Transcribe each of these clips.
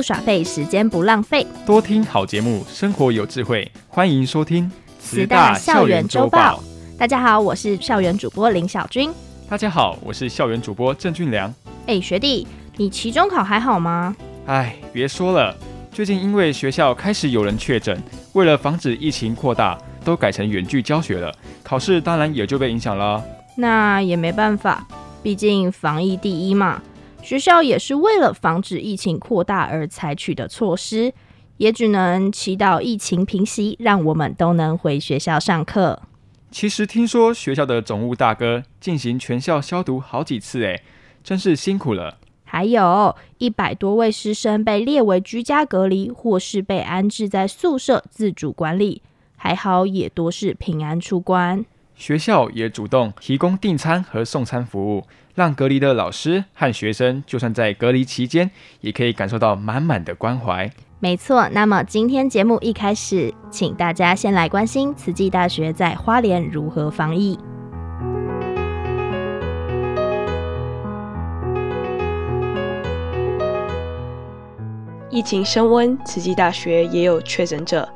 不耍废，时间不浪费，多听好节目，生活有智慧。欢迎收听慈大校园周报。大家好，我是校园主播林小军。大家好，我是校园主播郑俊良。哎，学弟，你期中考还好吗？哎，别说了，最近因为学校开始有人确诊，为了防止疫情扩大，都改成远距教学了，考试当然也就被影响了。那也没办法，毕竟防疫第一嘛。学校也是为了防止疫情扩大而采取的措施，也只能祈祷疫情平息，让我们都能回学校上课。其实听说学校的总务大哥进行全校消毒好几次，哎，真是辛苦了。还有一百多位师生被列为居家隔离，或是被安置在宿舍自主管理，还好也多是平安出关。学校也主动提供订餐和送餐服务。让隔离的老师和学生，就算在隔离期间，也可以感受到满满的关怀。没错，那么今天节目一开始，请大家先来关心慈济大学在花莲如何防疫。疫情升温，慈济大学也有确诊者，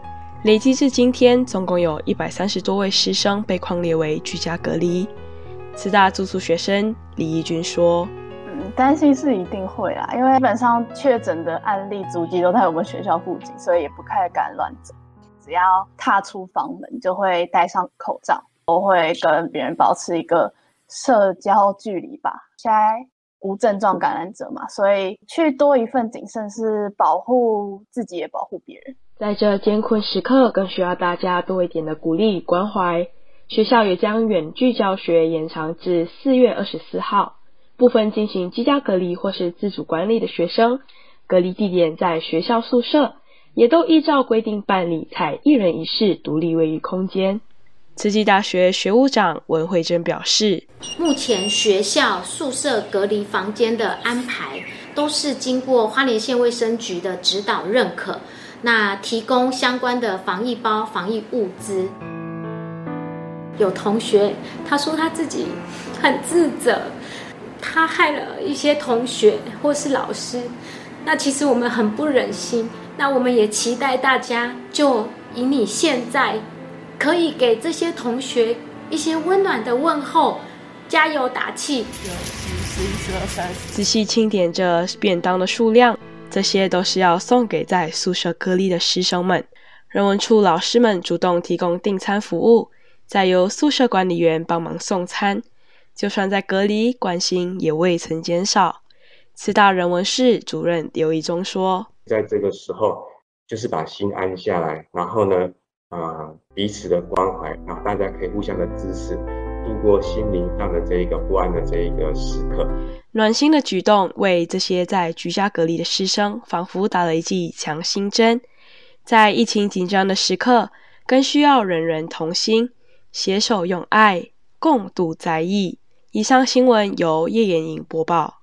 累计至今天，总共有一百三十多位师生被框列为居家隔离。慈大住宿学生李义军说：“嗯，担心是一定会啦，因为基本上确诊的案例足迹都在我们学校附近，所以也不太敢乱走。只要踏出房门，就会戴上口罩，都会跟别人保持一个社交距离吧。现在无症状感染者嘛，所以去多一份谨慎，是保护自己也保护别人。在这艰困时刻，更需要大家多一点的鼓励与关怀。”学校也将远距教学延长至四月二十四号。部分进行居家隔离或是自主管理的学生，隔离地点在学校宿舍，也都依照规定办理，采一人一室独立卫浴空间。慈济大学学务长文慧珍表示，目前学校宿舍隔离房间的安排，都是经过花莲县卫生局的指导认可，那提供相关的防疫包、防疫物资。有同学他说他自己很自责，他害了一些同学或是老师。那其实我们很不忍心，那我们也期待大家就以你现在可以给这些同学一些温暖的问候，加油打气。仔细清点着便当的数量，这些都是要送给在宿舍隔离的师生们。人文处老师们主动提供订餐服务。再由宿舍管理员帮忙送餐，就算在隔离，关心也未曾减少。慈大人文室主任刘一中说：“在这个时候，就是把心安下来，然后呢，啊、呃，彼此的关怀，然后大家可以互相的支持，度过心灵上的这一个不安的这一个时刻。暖心的举动，为这些在居家隔离的师生，仿佛打了一剂强心针。在疫情紧张的时刻，更需要人人同心。”携手用爱共度灾疫。以上新闻由叶延莹播报。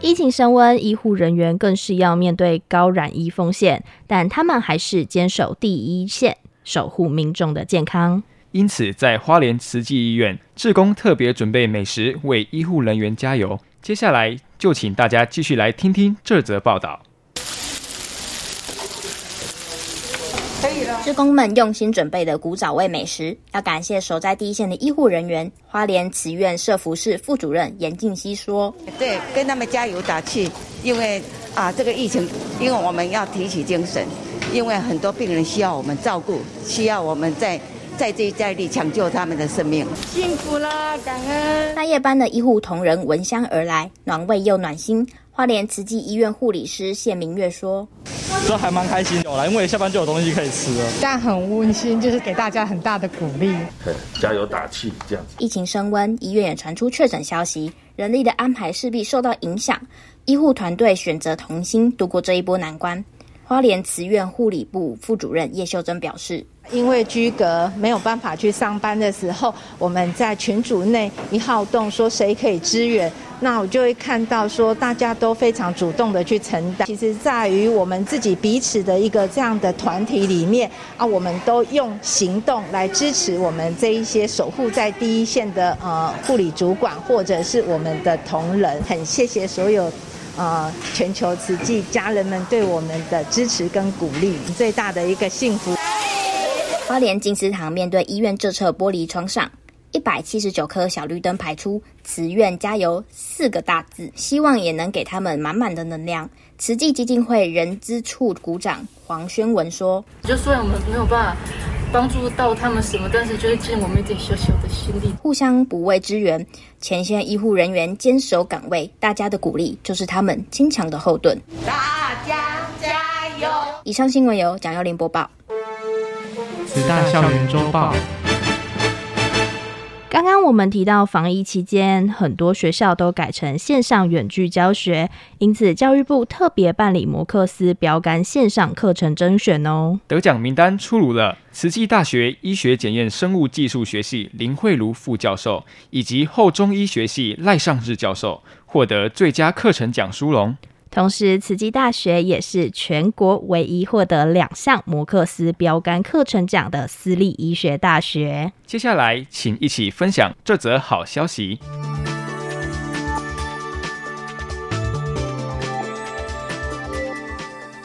疫情升温，医护人员更是要面对高染疫风险，但他们还是坚守第一线，守护民众的健康。因此，在花莲慈济医院，志工特别准备美食为医护人员加油。接下来就请大家继续来听听这则报道。志工们用心准备的古早味美食，要感谢守在第一线的医护人员。花莲慈院社服室副主任严静熙说：“对，跟他们加油打气，因为啊，这个疫情，因为我们要提起精神，因为很多病人需要我们照顾，需要我们再再接再厉抢救他们的生命。辛苦了，感恩。大夜班的医护同仁闻香而来，暖胃又暖心。花莲慈济医院护理师谢明月说。”这还蛮开心的啦，因为下班就有东西可以吃了。但很温馨，就是给大家很大的鼓励，加油打气这样。疫情升温，医院也传出确诊消息，人力的安排势必受到影响。医护团队选择同心度过这一波难关。花莲慈院护理部副主任叶秀珍表示：“因为居隔没有办法去上班的时候，我们在群组内一号动说谁可以支援，那我就会看到说大家都非常主动的去承担。其实在于我们自己彼此的一个这样的团体里面啊，我们都用行动来支持我们这一些守护在第一线的呃护理主管或者是我们的同仁。很谢谢所有。”呃，全球慈济家人们对我们的支持跟鼓励，最大的一个幸福。花莲金丝堂面对医院这侧玻璃窗上，一百七十九颗小绿灯排出“慈院加油”四个大字，希望也能给他们满满的能量。慈济基金会人资处股长黄宣文说：“就虽然我们没有办法。”帮助到他们什么？但是就是尽我们一点小小的心力，互相补位支援。前线医护人员坚守岗位，大家的鼓励就是他们坚强的后盾。大家加油！以上新闻由蒋耀林播报。慈大校园周报。刚刚我们提到，防疫期间很多学校都改成线上远距教学，因此教育部特别办理摩克斯标杆线上课程甄选哦。得奖名单出炉了，慈济大学医学检验生物技术学系林慧如副教授以及后中医学系赖尚志教授获得最佳课程奖殊荣。同时，慈济大学也是全国唯一获得两项摩克斯标杆课程奖的私立医学大学。接下来，请一起分享这则好消息。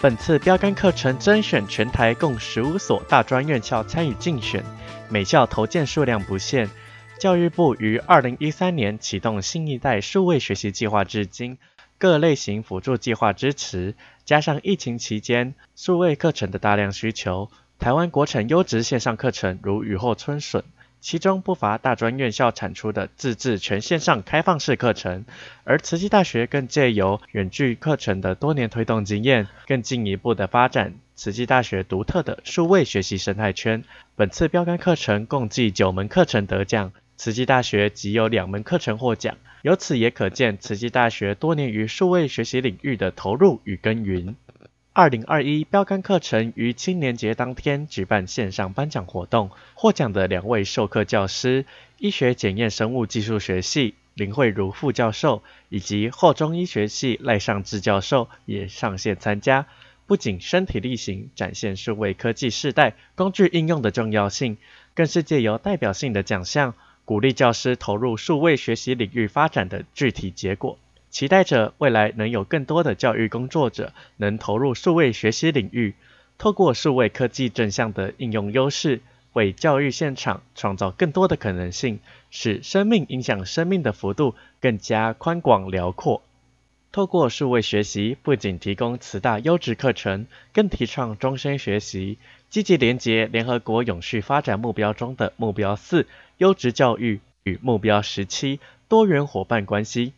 本次标杆课程甄选，全台共十五所大专院校参与竞选，每校投件数量不限。教育部于二零一三年启动新一代数位学习计划，至今。各类型辅助计划支持，加上疫情期间数位课程的大量需求，台湾国产优质线上课程如雨后春笋。其中不乏大专院校产出的自制全线上开放式课程，而慈济大学更借由远距课程的多年推动经验，更进一步的发展慈济大学独特的数位学习生态圈。本次标杆课程共计九门课程得奖，慈济大学即有两门课程获奖。由此也可见，慈济大学多年于数位学习领域的投入与耕耘。二零二一标杆课程于青年节当天举办线上颁奖活动，获奖的两位授课教师，医学检验生物技术学系林慧如副教授以及后中医学系赖尚志教授也上线参加，不仅身体力行展现数位科技世代工具应用的重要性，更是借由代表性的奖项。鼓励教师投入数位学习领域发展的具体结果，期待着未来能有更多的教育工作者能投入数位学习领域，透过数位科技正向的应用优势，为教育现场创造更多的可能性，使生命影响生命的幅度更加宽广辽阔。透过数位学习，不仅提供慈大优质课程，更提倡终身学习，积极连接联合国永续发展目标中的目标四。优质教育与目标十七多元伙伴关系，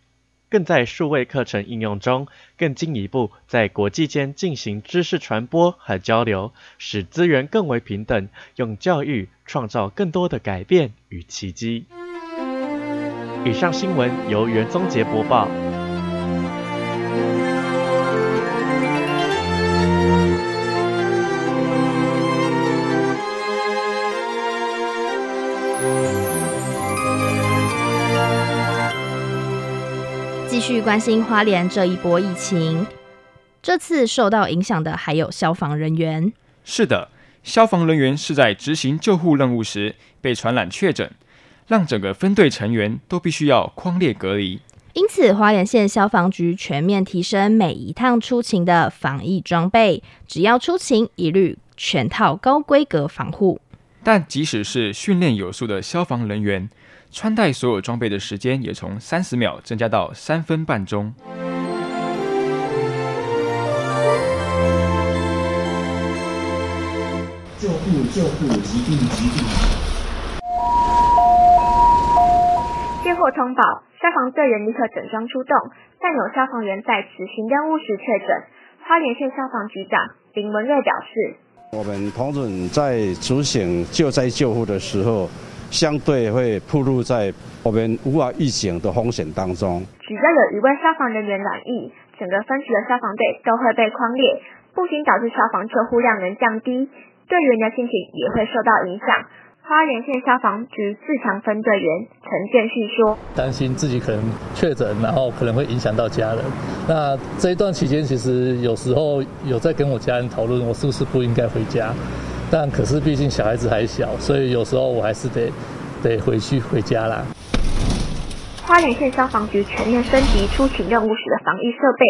更在数位课程应用中更进一步在国际间进行知识传播和交流，使资源更为平等，用教育创造更多的改变与奇迹。以上新闻由袁宗杰播报。继续关心花莲这一波疫情，这次受到影响的还有消防人员。是的，消防人员是在执行救护任务时被传染确诊，让整个分队成员都必须要匡列隔离。因此，花莲县消防局全面提升每一趟出勤的防疫装备，只要出勤，一律全套高规格防护。但即使是训练有素的消防人员，穿戴所有装备的时间也从三十秒增加到三分半钟。救护救护，疾病疾病。接获通报，消防队员立刻整装出动，但有消防员在执行任务时确诊。花莲县消防局长林文瑞表示：“我们同仁在执行救灾救护的时候。”相对会暴露在我们无法预警的风险当中。只要有一位消防人员染疫，整个分局的消防队都会被框列，不仅导致消防救护量能降低，队员的心情也会受到影响。花莲县消防局自强分队员陈建旭说：“担心自己可能确诊，然后可能会影响到家人。那这一段期间，其实有时候有在跟我家人讨论，我是不是不应该回家？但可是毕竟小孩子还小，所以有时候我还是得得回去回家啦。”花莲县消防局全面升级出勤任务时的防疫设备，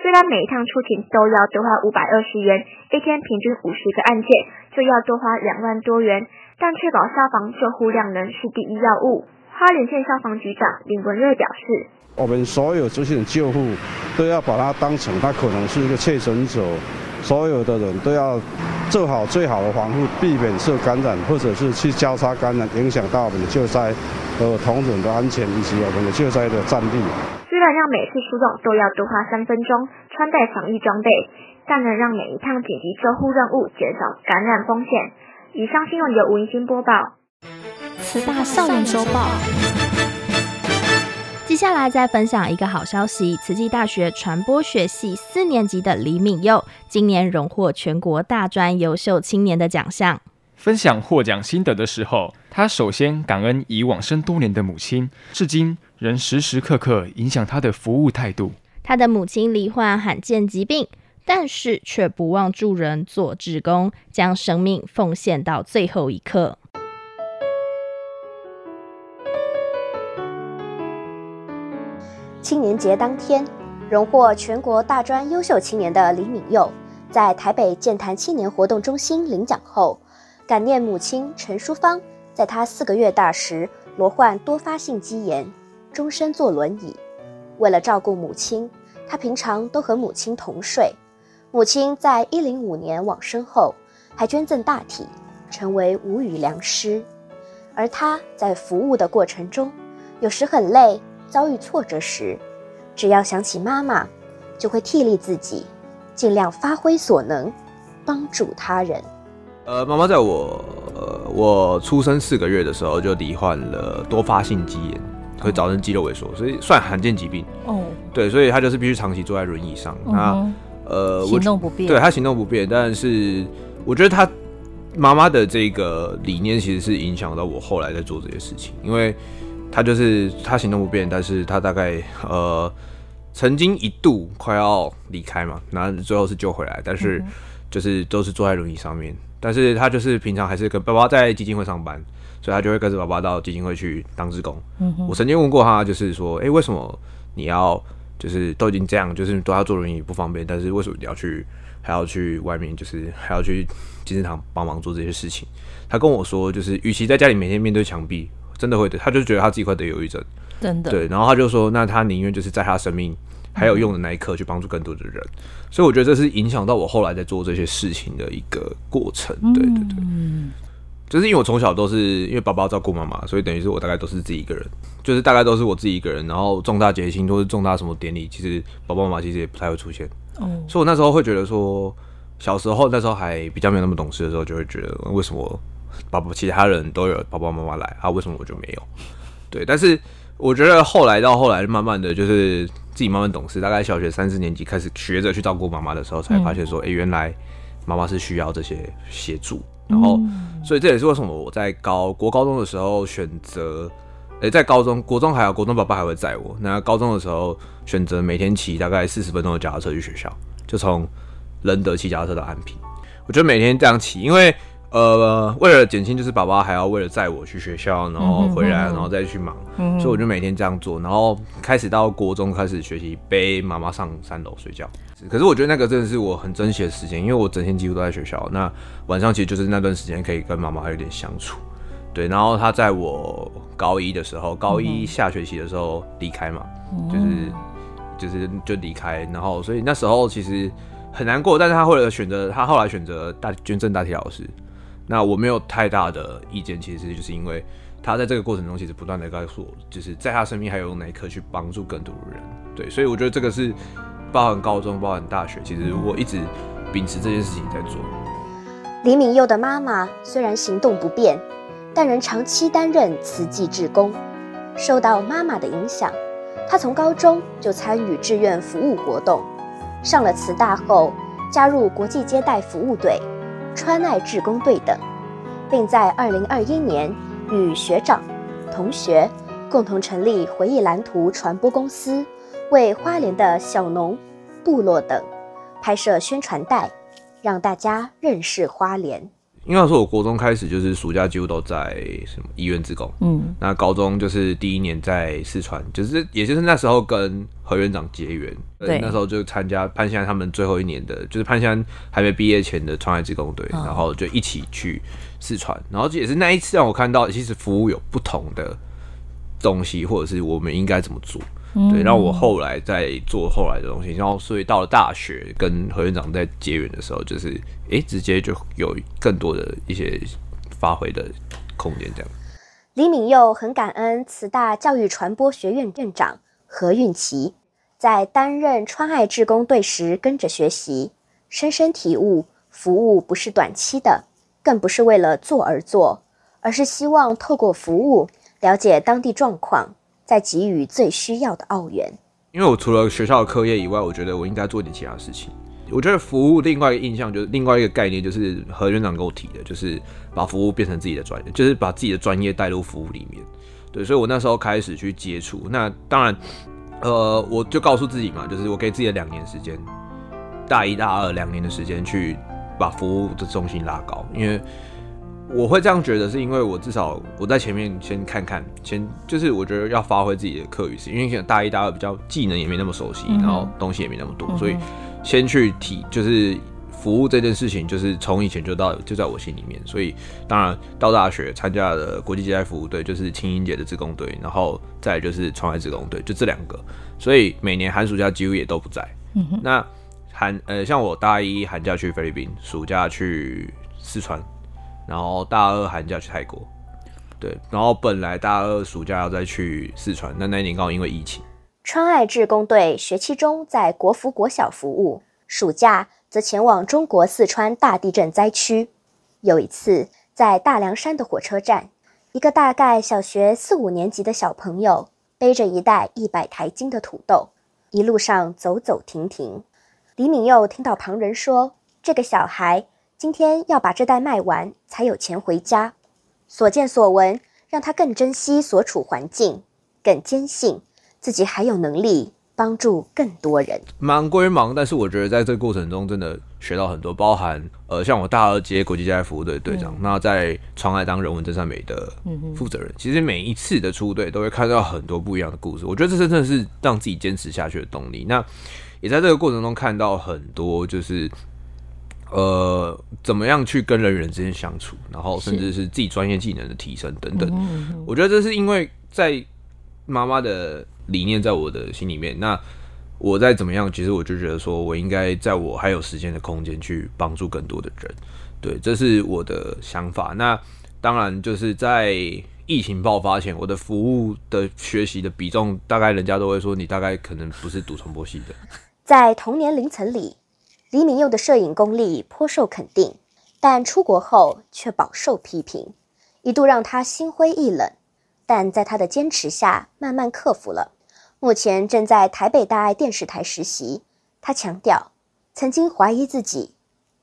虽然每一趟出勤都要多花五百二十元，一天平均五十个案件就要多花两万多元。但确保消防救护量能是第一要务。花莲县消防局长林文瑞表示：“我们所有这些救护都要把它当成他可能是一个确诊者，所有的人都要做好最好的防护，避免受感染或者是去交叉感染，影响到我们的救灾和同仁的安全以及我们的救灾的战力。虽然让每次出动都要多花三分钟，穿戴防疫装备，但能让每一趟紧急救护任务减少感染风险。”以上新闻由吴怡欣播报。慈大校园周报。接下来再分享一个好消息：慈济大学传播学系四年级的李敏佑，今年荣获全国大专优秀青年的奖项。分享获奖心得的时候，他首先感恩已往生多年的母亲，至今仍时时刻刻影响他的服务态度。他的母亲罹患罕见疾病。但是却不忘助人做志工，将生命奉献到最后一刻。青年节当天，荣获全国大专优秀青年的李敏佑，在台北健谈青年活动中心领奖后，感念母亲陈淑芳，在她四个月大时罹患多发性肌炎，终身坐轮椅。为了照顾母亲，他平常都和母亲同睡。母亲在一零五年往生后，还捐赠大体，成为无语良师。而他在服务的过程中，有时很累，遭遇挫折时，只要想起妈妈，就会替力自己，尽量发挥所能，帮助他人。呃，妈妈在我呃我出生四个月的时候就罹患了多发性肌炎，会造成肌肉萎缩，所以算罕见疾病。哦，对，所以他就是必须长期坐在轮椅上。那、嗯呃，行动不便，对他行动不便，但是我觉得他妈妈的这个理念其实是影响到我后来在做这些事情，因为他就是他行动不便，但是他大概呃曾经一度快要离开嘛，然后最后是救回来，但是就是都是坐在轮椅上面，但是他就是平常还是跟爸爸在基金会上班，所以他就会跟着爸爸到基金会去当志工。嗯，我曾经问过他，就是说，哎、欸，为什么你要？就是都已经这样，就是都要坐轮椅不方便，但是为什么你要去，还要去外面，就是还要去金石堂帮忙做这些事情？他跟我说，就是与其在家里每天面对墙壁，真的会得，他就觉得他自己快得忧郁症，真的。对，然后他就说，那他宁愿就是在他生命还有用的那一刻去帮助更多的人。嗯。所以我觉得这是影响到我后来在做这些事情的一个过程。对对对。嗯就是因为我从小都是因为爸爸照顾妈妈，所以等于是我大概都是自己一个人，就是大概都是我自己一个人。然后重大节庆或是重大什么典礼，其实爸爸妈妈其实也不太会出现。哦，所以我那时候会觉得说，小时候那时候还比较没有那么懂事的时候，就会觉得为什么爸爸其他人都有爸爸妈妈来啊，为什么我就没有？对，但是我觉得后来到后来，慢慢的就是自己慢慢懂事，大概小学三四年级开始学着去照顾妈妈的时候，才发现说，哎、嗯欸，原来妈妈是需要这些协助。然后，所以这也是为什么我在高国高中的时候选择，诶，在高中国中还有国中，爸爸还会载我。那高中的时候选择每天骑大概四十分钟的脚踏车去学校，就从仁德骑脚踏车到安平。我觉得每天这样骑，因为呃，为了减轻，就是爸爸还要为了载我去学校，然后回来，然后再去忙，所以我就每天这样做。然后开始到国中开始学习背妈妈上三楼睡觉。可是我觉得那个真的是我很珍惜的时间，因为我整天几乎都在学校。那晚上其实就是那段时间可以跟妈妈还有点相处，对。然后他在我高一的时候，高一下学期的时候离开嘛，就是就是就离开。然后所以那时候其实很难过，但是他后来选择，他后来选择大捐赠大体老师。那我没有太大的意见，其实就是因为他在这个过程中其实不断的告诉我，就是在他身边还有哪一刻去帮助更多的人，对。所以我觉得这个是。包含高中，包含大学，其实我一直秉持这件事情在做。李敏佑的妈妈虽然行动不便，但仍长期担任慈济志工。受到妈妈的影响，他从高中就参与志愿服务活动。上了慈大后，加入国际接待服务队、川爱志工队等，并在2021年与学长、同学共同成立回忆蓝图传播公司，为花莲的小农、部落等拍摄宣传带，让大家认识花莲。应该说，我国中开始就是暑假几乎都在什么医院自工，嗯，那高中就是第一年在四川，就是也就是那时候跟何院长结缘，对，那时候就参加潘先生他们最后一年的，就是潘先生还没毕业前的川爱志工队，嗯，然后就一起去四川，然后也是那一次让我看到，其实服务有不同的东西，或者是我们应该怎么做。对，然后我后来在做后来的东西，然后所以到了大学跟何院长在结缘的时候，就是哎，直接就有更多的一些发挥的空间。这样，李敏佑很感恩慈大教育传播学院院长何运琪，在担任川爱志工队时跟着学习，深深体悟服务不是短期的，更不是为了做而做，而是希望透过服务了解当地状况。在给予最需要的澳元。因为我除了学校的课业以外，我觉得我应该做点其他事情。我觉得服务另外一个印象就是另外一个概念，就是何院长给我提的，就是把服务变成自己的专业，就是把自己的专业带入服务里面。对，所以我那时候开始去接触。那当然，呃，我就告诉自己嘛，就是我给自己的两年时间，大一、大二两年的时间去把服务的重心拉高，因为。我会这样觉得，是因为我至少我在前面先看看，先就是我觉得要发挥自己的课余时间，因为可能大一、大二比较技能也没那么熟悉，然后东西也没那么多，所以先去体就是服务这件事情，就是从以前就到就在我心里面。所以当然到大学参加了国际接待服务队，就是青英节的志工队，然后再就是川爱志工队，就这两个。所以每年寒暑假几乎也都不在。那寒呃，像我大一寒假去菲律宾，暑假去四川。然后大二寒假去泰国，对，然后本来大二暑假要再去四川，但那一年刚好因为疫情。川爱志工队学期中在国服国小服务，暑假则前往中国四川大地震灾区。有一次在大凉山的火车站，一个大概小学四五年级的小朋友背着一袋一百台斤的土豆，一路上走走停停。李敏佑听到旁人说，这个小孩。今天要把这袋卖完，才有钱回家。所见所闻，让他更珍惜所处环境，更坚信自己还有能力帮助更多人。忙归忙，但是我觉得在这个过程中真的学到很多，包含呃，像我大二接国际接待服务队队长，嗯、那在窗外当人文真善美的负责人、嗯。其实每一次的出队都会看到很多不一样的故事，我觉得这真的是让自己坚持下去的动力。那也在这个过程中看到很多就是。呃，怎么样去跟人与人之间相处，然后甚至是自己专业技能的提升等等。我觉得这是因为在妈妈的理念在我的心里面。那我再怎么样，其实我就觉得说我应该在我还有时间的空间去帮助更多的人。对，这是我的想法。那当然就是在疫情爆发前，我的服务的学习的比重，大概人家都会说你大概可能不是读传播系的。在同年龄层里。李敏佑的摄影功力颇受肯定，但出国后却饱受批评，一度让他心灰意冷。但在他的坚持下，慢慢克服了。目前正在台北大爱电视台实习。他强调，曾经怀疑自己，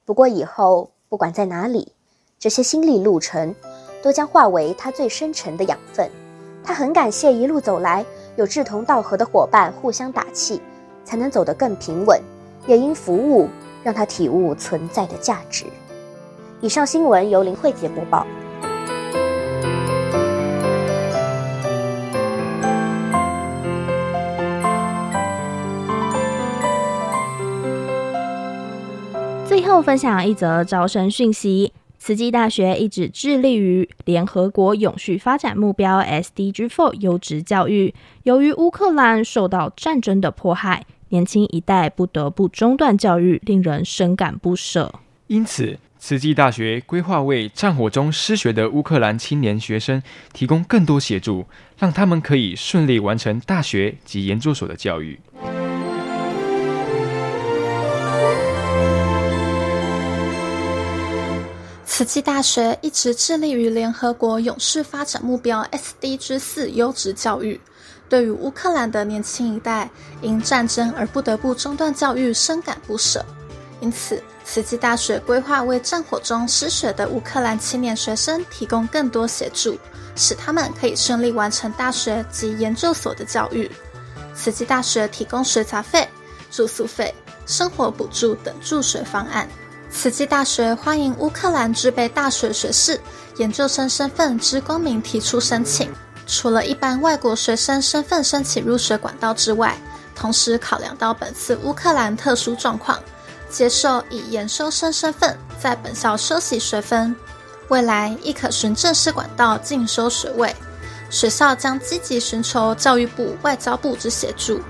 不过以后不管在哪里，这些心理路程都将化为他最深沉的养分。他很感谢一路走来有志同道合的伙伴互相打气，才能走得更平稳。也因服务，让他体悟存在的价值。以上新闻由林慧杰播报。最后分享一则招生讯息：慈济大学一直致力于联合国永续发展目标 SDG 4优质教育。由于乌克兰受到战争的迫害。年轻一代不得不中断教育，令人深感不舍。因此，慈济大学规划为战火中失学的乌克兰青年学生提供更多协助，让他们可以顺利完成大学及研究所的教育。慈慈济大学一直致力于联合国永续发展目标 SDG 四优质教育，对于乌克兰的年轻一代因战争而不得不中断教育深感不舍。因此，慈济大学规划为战火中失学的乌克兰青年学生提供更多协助，使他们可以顺利完成大学及研究所的教育。慈济大学提供学杂费、住宿费、生活补助等助学方案。慈济大学欢迎乌克兰具备大学学士、研究生身份之公民提出申请。除了一般外国学生身份申请入学管道之外，同时考量到本次乌克兰特殊状况，接受以研修生身份在本校修习学分，未来亦可循正式管道进修学位。学校将积极寻求教育部、外交部之协助。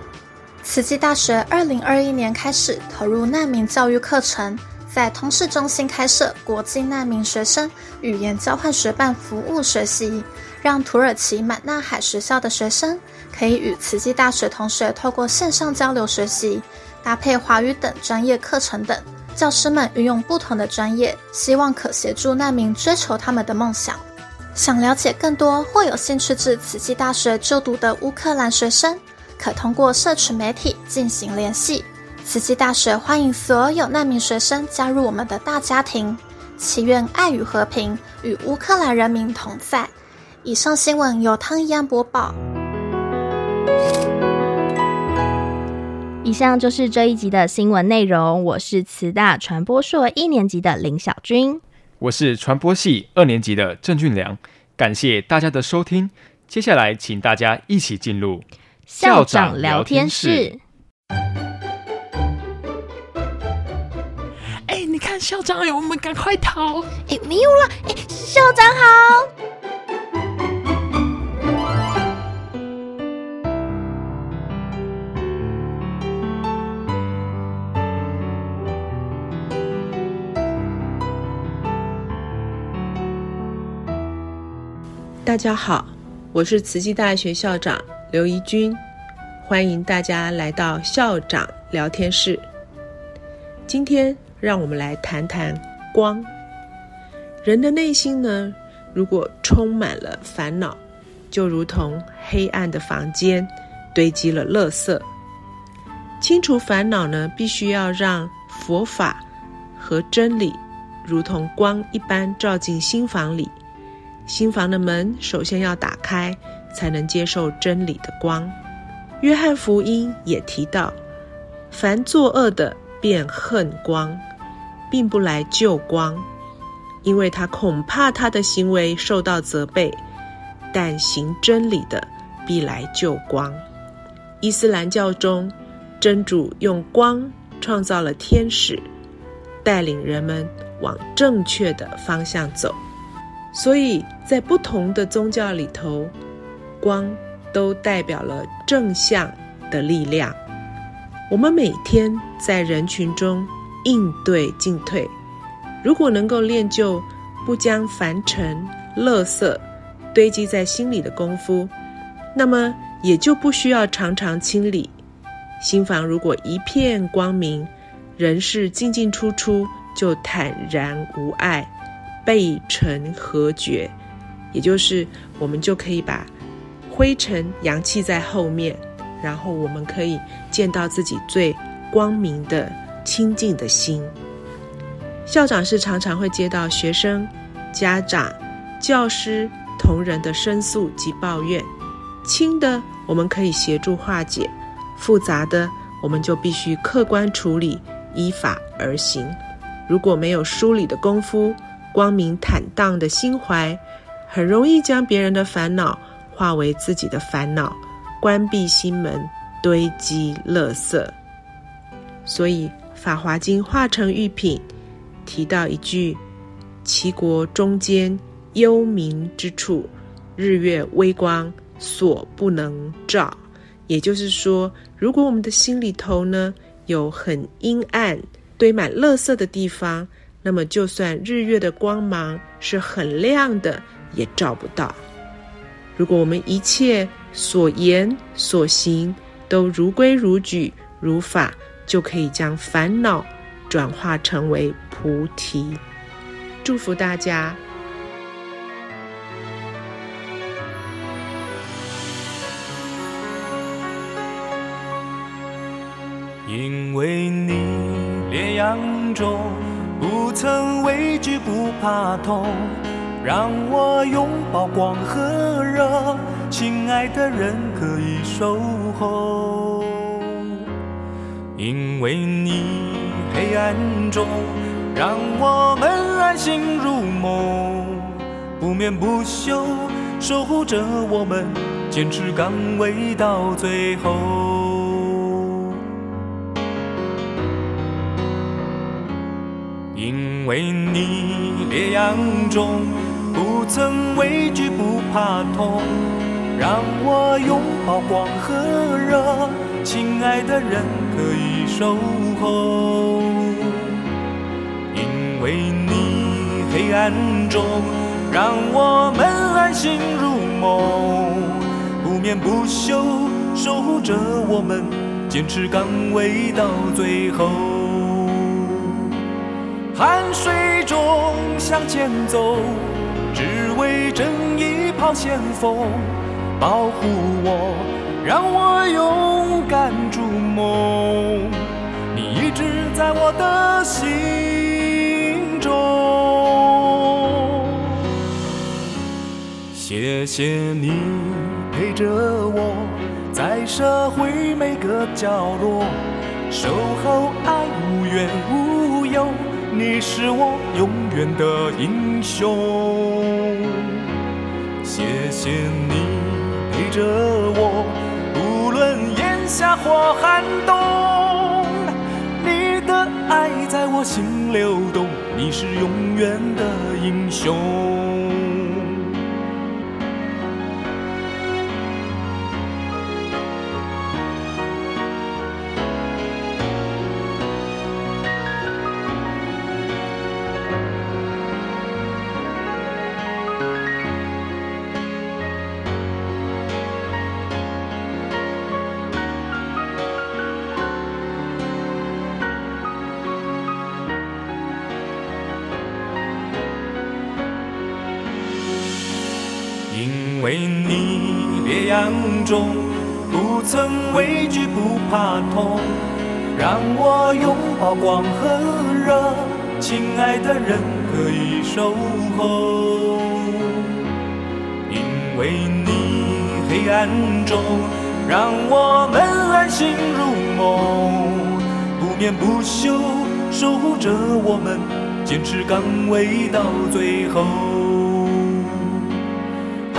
慈济大学二零二一年开始投入难民教育课程。在通识中心开设国际难民学生语言交换学办服务学习，让土耳其满纳海学校的学生可以与慈济大学同学透过线上交流学习，搭配华语等专业课程等。教师们运用不同的专业，希望可协助难民追求他们的梦想。想了解更多或有兴趣至慈济大学就读的乌克兰学生，可通过社群媒体进行联系。慈济大学欢迎所有难民学生加入我们的大家庭，祈愿爱与和平与乌克兰人民同在。以上新闻由汤一安播报。以上就是这一集的新闻内容。我是慈大传播硕一年级的林小军，我是传播系二年级的郑俊良。感谢大家的收听，接下来请大家一起进入校长聊天室。校长，哎，我们赶快逃！哎，没有了！哎，校长好。大家好，我是慈济大学校长刘怡君，欢迎大家来到校长聊天室。今天。让我们来谈谈光。人的内心呢，如果充满了烦恼，就如同黑暗的房间堆积了垃圾。清除烦恼呢，必须要让佛法和真理如同光一般照进心房里。心房的门首先要打开，才能接受真理的光。约翰福音也提到，凡作恶的便恨光。并不来救光，因为他恐怕他的行为受到责备；但行真理的必来救光。伊斯兰教中，真主用光创造了天使，带领人们往正确的方向走。所以在不同的宗教里头，光都代表了正向的力量。我们每天在人群中。应对进退，如果能够练就不将凡尘、垃圾堆积在心里的功夫，那么也就不需要常常清理。心房如果一片光明，人事进进出出就坦然无碍，背尘何绝。也就是我们就可以把灰尘扬弃在后面，然后我们可以见到自己最光明的。清净的心。校长是常常会接到学生、家长、教师、同仁的申诉及抱怨，轻的我们可以协助化解，复杂的我们就必须客观处理，依法而行。如果没有梳理的功夫，光明坦荡的心怀，很容易将别人的烦恼化为自己的烦恼，关闭心门，堆积垃圾。所以。《法华经·化城喻品》提到一句：“其国中间幽冥之处，日月微光所不能照。”也就是说，如果我们的心里头呢有很阴暗、堆满垃圾的地方，那么就算日月的光芒是很亮的，也照不到。如果我们一切所言所行都如规如矩、如法。就可以将烦恼转化成为菩提。祝福大家。因为你烈阳中不曾畏惧，不怕痛，让我拥抱光和热，亲爱的人可以守候。因为你黑暗中让我们安心入梦，不眠不休守护着我们，坚持岗位到最后。因为你烈阳中不曾畏惧，不怕痛，让我拥抱光和热，亲爱的人可以守候。因为你黑暗中让我们安心入梦，不眠不休守护着我们，坚持岗位到最后。汗水中向前走，只为正义抛先锋，保护我，让我勇敢筑梦。你一直在我的心中，谢谢你陪着我，在社会每个角落，守候爱无怨无尤。你是我永远的英雄，谢谢你着我，无论炎夏或寒冬，你的爱在我心流动，你是永远的英雄。为你烈阳中不曾畏惧，不怕痛，让我拥抱光和热，亲爱的人可以守候。因为你黑暗中让我们安心入梦，不眠不休守护着我们，坚持岗位到最后。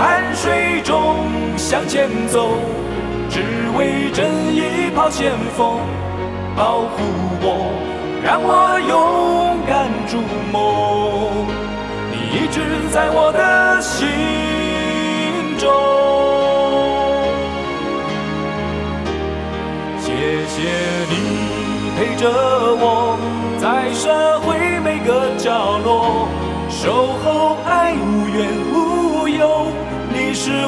汗水中向前走，只为正义抛先锋，保护我，让我勇敢筑梦。你一直在我的心中，谢谢你陪着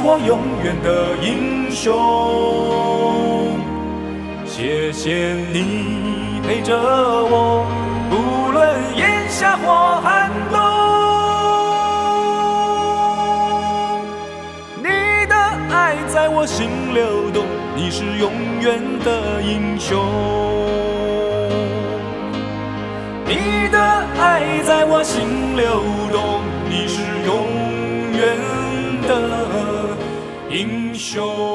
我永远的英雄，谢谢你陪着我，不论炎夏或寒冬。你的爱在我心流动，你是永远的英雄。你的爱在我心流动，你是永远的英雄。